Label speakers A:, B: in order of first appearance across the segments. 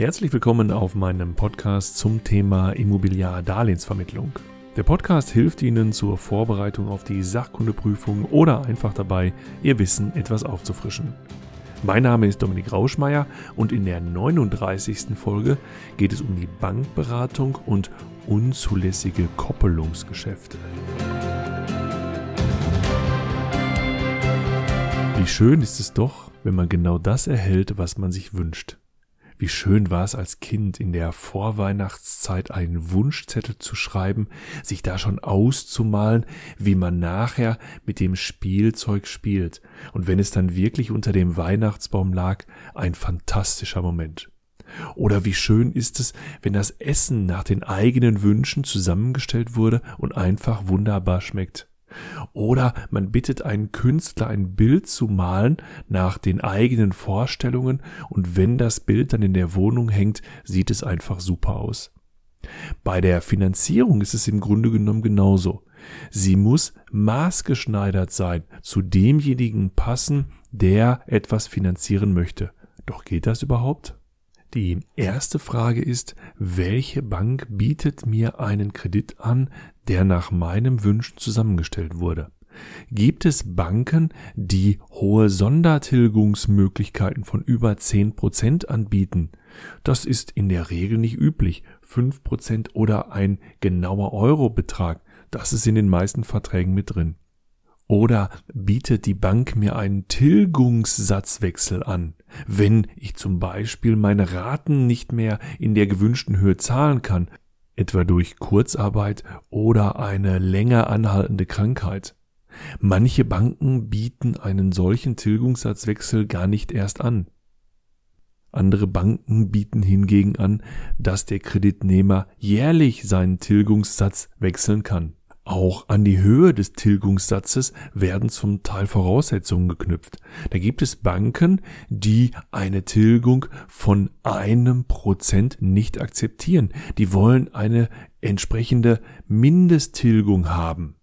A: Herzlich willkommen auf meinem Podcast zum Thema Immobiliardarlehensvermittlung. Der Podcast hilft Ihnen zur Vorbereitung auf die Sachkundeprüfung oder einfach dabei, Ihr Wissen etwas aufzufrischen. Mein Name ist Dominik Rauschmeier und in der 39. Folge geht es um die Bankberatung und unzulässige Koppelungsgeschäfte. Wie schön ist es doch, wenn man genau das erhält, was man sich wünscht. Wie schön war es als Kind in der Vorweihnachtszeit einen Wunschzettel zu schreiben, sich da schon auszumalen, wie man nachher mit dem Spielzeug spielt. Und wenn es dann wirklich unter dem Weihnachtsbaum lag, ein fantastischer Moment. Oder wie schön ist es, wenn das Essen nach den eigenen Wünschen zusammengestellt wurde und einfach wunderbar schmeckt. Oder man bittet einen Künstler, ein Bild zu malen nach den eigenen Vorstellungen und wenn das Bild dann in der Wohnung hängt, sieht es einfach super aus. Bei der Finanzierung ist es im Grunde genommen genauso. Sie muss maßgeschneidert sein, zu demjenigen passen, der etwas finanzieren möchte. Doch geht das überhaupt? Die erste Frage ist, welche Bank bietet mir einen Kredit an, der nach meinem Wünschen zusammengestellt wurde? Gibt es Banken, die hohe Sondertilgungsmöglichkeiten von über 10% anbieten? Das ist in der Regel nicht üblich. 5% oder ein genauer Eurobetrag, das ist in den meisten Verträgen mit drin. Oder bietet die Bank mir einen Tilgungssatzwechsel an, wenn ich zum Beispiel meine Raten nicht mehr in der gewünschten Höhe zahlen kann, etwa durch Kurzarbeit oder eine länger anhaltende Krankheit. Manche Banken bieten einen solchen Tilgungssatzwechsel gar nicht erst an. Andere Banken bieten hingegen an, dass der Kreditnehmer jährlich seinen Tilgungssatz wechseln kann. Auch an die Höhe des Tilgungssatzes werden zum Teil Voraussetzungen geknüpft. Da gibt es Banken, die eine Tilgung von einem Prozent nicht akzeptieren. Die wollen eine entsprechende Mindesttilgung haben.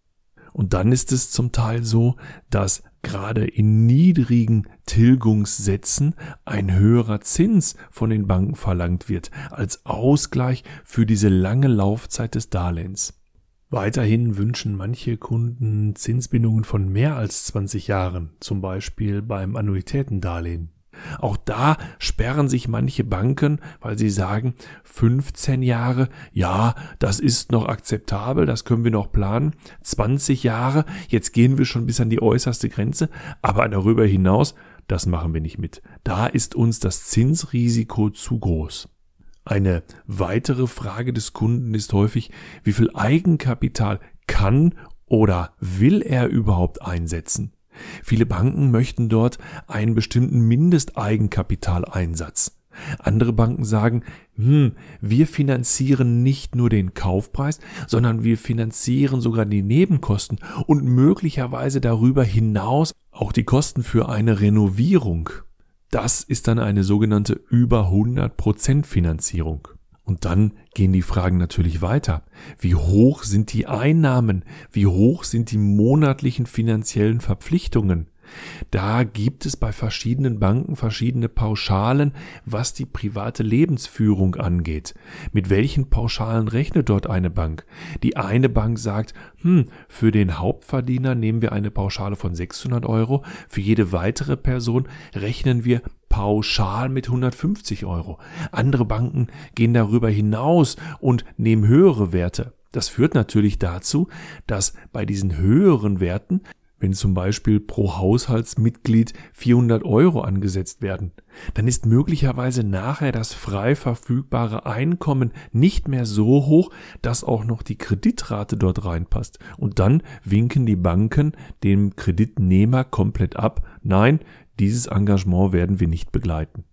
A: Und dann ist es zum Teil so, dass gerade in niedrigen Tilgungssätzen ein höherer Zins von den Banken verlangt wird als Ausgleich für diese lange Laufzeit des Darlehens. Weiterhin wünschen manche Kunden Zinsbindungen von mehr als 20 Jahren, zum Beispiel beim Annuitätendarlehen. Auch da sperren sich manche Banken, weil sie sagen, 15 Jahre, ja, das ist noch akzeptabel, das können wir noch planen. 20 Jahre, jetzt gehen wir schon bis an die äußerste Grenze, aber darüber hinaus, das machen wir nicht mit. Da ist uns das Zinsrisiko zu groß. Eine weitere Frage des Kunden ist häufig, wie viel Eigenkapital kann oder will er überhaupt einsetzen? Viele Banken möchten dort einen bestimmten Mindesteigenkapitaleinsatz. Andere Banken sagen, hm, wir finanzieren nicht nur den Kaufpreis, sondern wir finanzieren sogar die Nebenkosten und möglicherweise darüber hinaus auch die Kosten für eine Renovierung. Das ist dann eine sogenannte über 100% Finanzierung. Und dann gehen die Fragen natürlich weiter. Wie hoch sind die Einnahmen? Wie hoch sind die monatlichen finanziellen Verpflichtungen? Da gibt es bei verschiedenen Banken verschiedene Pauschalen, was die private Lebensführung angeht. Mit welchen Pauschalen rechnet dort eine Bank? Die eine Bank sagt, hm, für den Hauptverdiener nehmen wir eine Pauschale von 600 Euro, für jede weitere Person rechnen wir pauschal mit 150 Euro. Andere Banken gehen darüber hinaus und nehmen höhere Werte. Das führt natürlich dazu, dass bei diesen höheren Werten wenn zum Beispiel pro Haushaltsmitglied 400 Euro angesetzt werden, dann ist möglicherweise nachher das frei verfügbare Einkommen nicht mehr so hoch, dass auch noch die Kreditrate dort reinpasst. Und dann winken die Banken dem Kreditnehmer komplett ab. Nein, dieses Engagement werden wir nicht begleiten.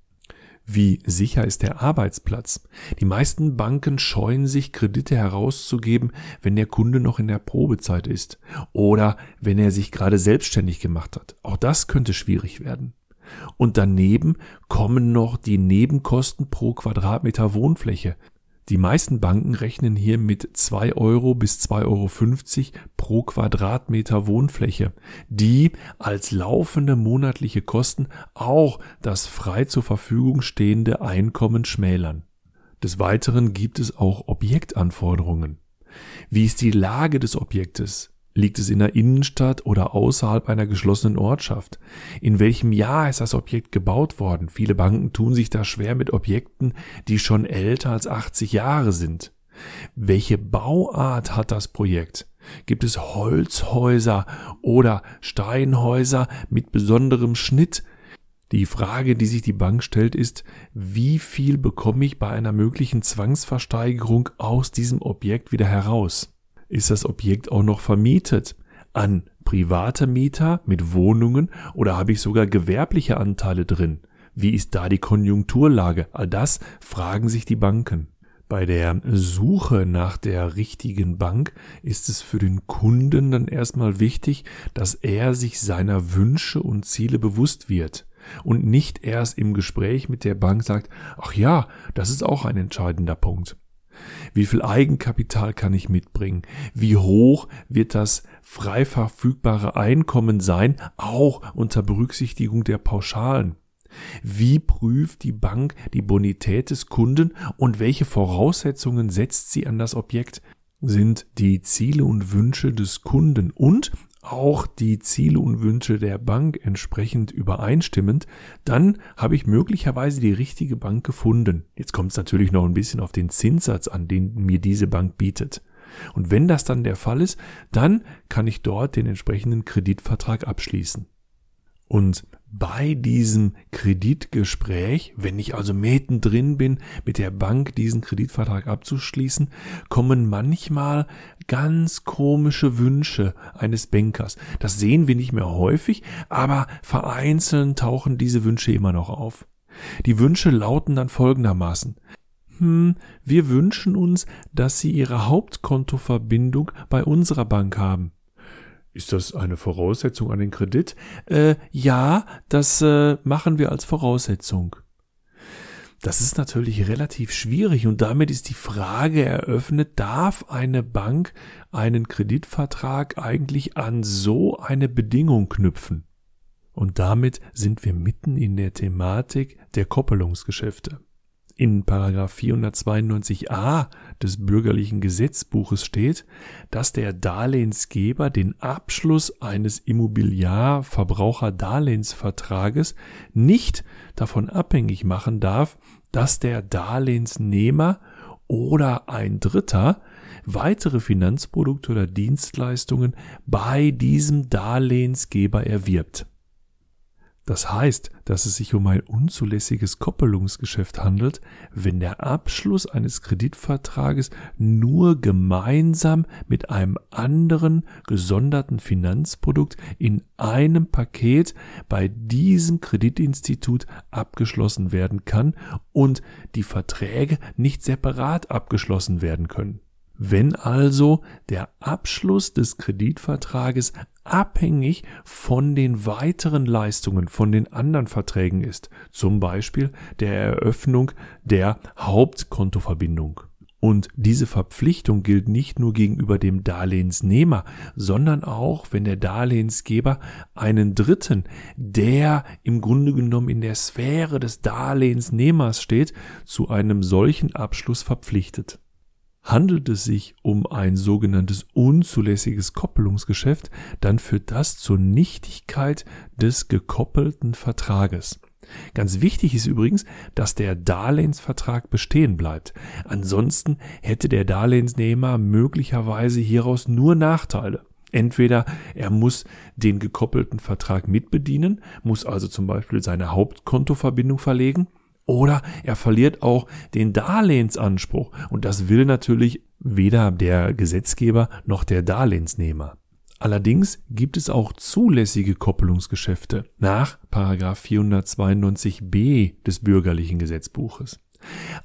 A: Wie sicher ist der Arbeitsplatz? Die meisten Banken scheuen sich, Kredite herauszugeben, wenn der Kunde noch in der Probezeit ist oder wenn er sich gerade selbstständig gemacht hat. Auch das könnte schwierig werden. Und daneben kommen noch die Nebenkosten pro Quadratmeter Wohnfläche. Die meisten Banken rechnen hier mit 2 Euro bis 2,50 Euro pro Quadratmeter Wohnfläche, die als laufende monatliche Kosten auch das frei zur Verfügung stehende Einkommen schmälern. Des Weiteren gibt es auch Objektanforderungen. Wie ist die Lage des Objektes? Liegt es in der Innenstadt oder außerhalb einer geschlossenen Ortschaft? In welchem Jahr ist das Objekt gebaut worden? Viele Banken tun sich da schwer mit Objekten, die schon älter als 80 Jahre sind. Welche Bauart hat das Projekt? Gibt es Holzhäuser oder Steinhäuser mit besonderem Schnitt? Die Frage, die sich die Bank stellt, ist, wie viel bekomme ich bei einer möglichen Zwangsversteigerung aus diesem Objekt wieder heraus? Ist das Objekt auch noch vermietet an private Mieter mit Wohnungen oder habe ich sogar gewerbliche Anteile drin? Wie ist da die Konjunkturlage? All das fragen sich die Banken. Bei der Suche nach der richtigen Bank ist es für den Kunden dann erstmal wichtig, dass er sich seiner Wünsche und Ziele bewusst wird und nicht erst im Gespräch mit der Bank sagt, ach ja, das ist auch ein entscheidender Punkt. Wie viel Eigenkapital kann ich mitbringen? Wie hoch wird das frei verfügbare Einkommen sein, auch unter Berücksichtigung der Pauschalen? Wie prüft die Bank die Bonität des Kunden und welche Voraussetzungen setzt sie an das Objekt? Sind die Ziele und Wünsche des Kunden und auch die Ziele und Wünsche der Bank entsprechend übereinstimmend, dann habe ich möglicherweise die richtige Bank gefunden. Jetzt kommt es natürlich noch ein bisschen auf den Zinssatz an, den mir diese Bank bietet. Und wenn das dann der Fall ist, dann kann ich dort den entsprechenden Kreditvertrag abschließen. Und bei diesem Kreditgespräch, wenn ich also mittendrin bin, mit der Bank diesen Kreditvertrag abzuschließen, kommen manchmal ganz komische Wünsche eines Bankers. Das sehen wir nicht mehr häufig, aber vereinzelt tauchen diese Wünsche immer noch auf. Die Wünsche lauten dann folgendermaßen. Hm, wir wünschen uns, dass Sie Ihre Hauptkontoverbindung bei unserer Bank haben. Ist das eine Voraussetzung an den Kredit? Äh, ja, das äh, machen wir als Voraussetzung. Das ist natürlich relativ schwierig und damit ist die Frage eröffnet, darf eine Bank einen Kreditvertrag eigentlich an so eine Bedingung knüpfen? Und damit sind wir mitten in der Thematik der Koppelungsgeschäfte. In Paragraph 492a des bürgerlichen Gesetzbuches steht, dass der Darlehensgeber den Abschluss eines Immobiliarverbraucherdarlehensvertrages nicht davon abhängig machen darf, dass der Darlehensnehmer oder ein Dritter weitere Finanzprodukte oder Dienstleistungen bei diesem Darlehensgeber erwirbt. Das heißt, dass es sich um ein unzulässiges Koppelungsgeschäft handelt, wenn der Abschluss eines Kreditvertrages nur gemeinsam mit einem anderen gesonderten Finanzprodukt in einem Paket bei diesem Kreditinstitut abgeschlossen werden kann und die Verträge nicht separat abgeschlossen werden können. Wenn also der Abschluss des Kreditvertrages abhängig von den weiteren Leistungen von den anderen Verträgen ist, zum Beispiel der Eröffnung der Hauptkontoverbindung. Und diese Verpflichtung gilt nicht nur gegenüber dem Darlehensnehmer, sondern auch, wenn der Darlehensgeber einen Dritten, der im Grunde genommen in der Sphäre des Darlehensnehmers steht, zu einem solchen Abschluss verpflichtet. Handelt es sich um ein sogenanntes unzulässiges Koppelungsgeschäft, dann führt das zur Nichtigkeit des gekoppelten Vertrages. Ganz wichtig ist übrigens, dass der Darlehensvertrag bestehen bleibt. Ansonsten hätte der Darlehensnehmer möglicherweise hieraus nur Nachteile. Entweder er muss den gekoppelten Vertrag mitbedienen, muss also zum Beispiel seine Hauptkontoverbindung verlegen, oder er verliert auch den Darlehensanspruch. Und das will natürlich weder der Gesetzgeber noch der Darlehensnehmer. Allerdings gibt es auch zulässige Koppelungsgeschäfte nach 492b des bürgerlichen Gesetzbuches.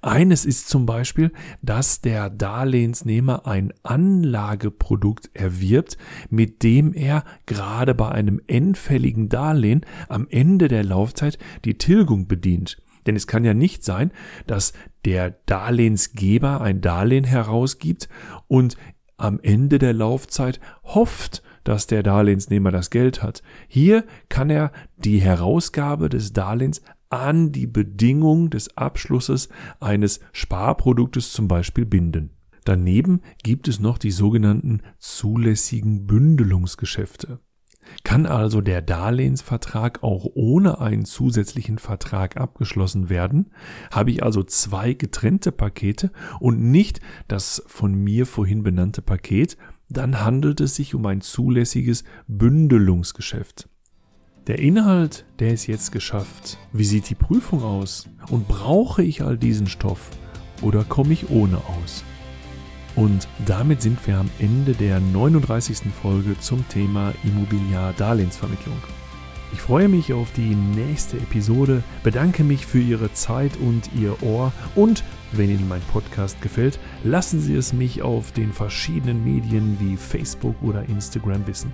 A: Eines ist zum Beispiel, dass der Darlehensnehmer ein Anlageprodukt erwirbt, mit dem er gerade bei einem endfälligen Darlehen am Ende der Laufzeit die Tilgung bedient. Denn es kann ja nicht sein, dass der Darlehensgeber ein Darlehen herausgibt und am Ende der Laufzeit hofft, dass der Darlehensnehmer das Geld hat. Hier kann er die Herausgabe des Darlehens an die Bedingung des Abschlusses eines Sparproduktes zum Beispiel binden. Daneben gibt es noch die sogenannten zulässigen Bündelungsgeschäfte. Kann also der Darlehensvertrag auch ohne einen zusätzlichen Vertrag abgeschlossen werden? Habe ich also zwei getrennte Pakete und nicht das von mir vorhin benannte Paket, dann handelt es sich um ein zulässiges Bündelungsgeschäft. Der Inhalt, der ist jetzt geschafft. Wie sieht die Prüfung aus? Und brauche ich all diesen Stoff oder komme ich ohne aus? Und damit sind wir am Ende der 39. Folge zum Thema Immobiliar-Darlehensvermittlung. Ich freue mich auf die nächste Episode, bedanke mich für Ihre Zeit und Ihr Ohr und wenn Ihnen mein Podcast gefällt, lassen Sie es mich auf den verschiedenen Medien wie Facebook oder Instagram wissen.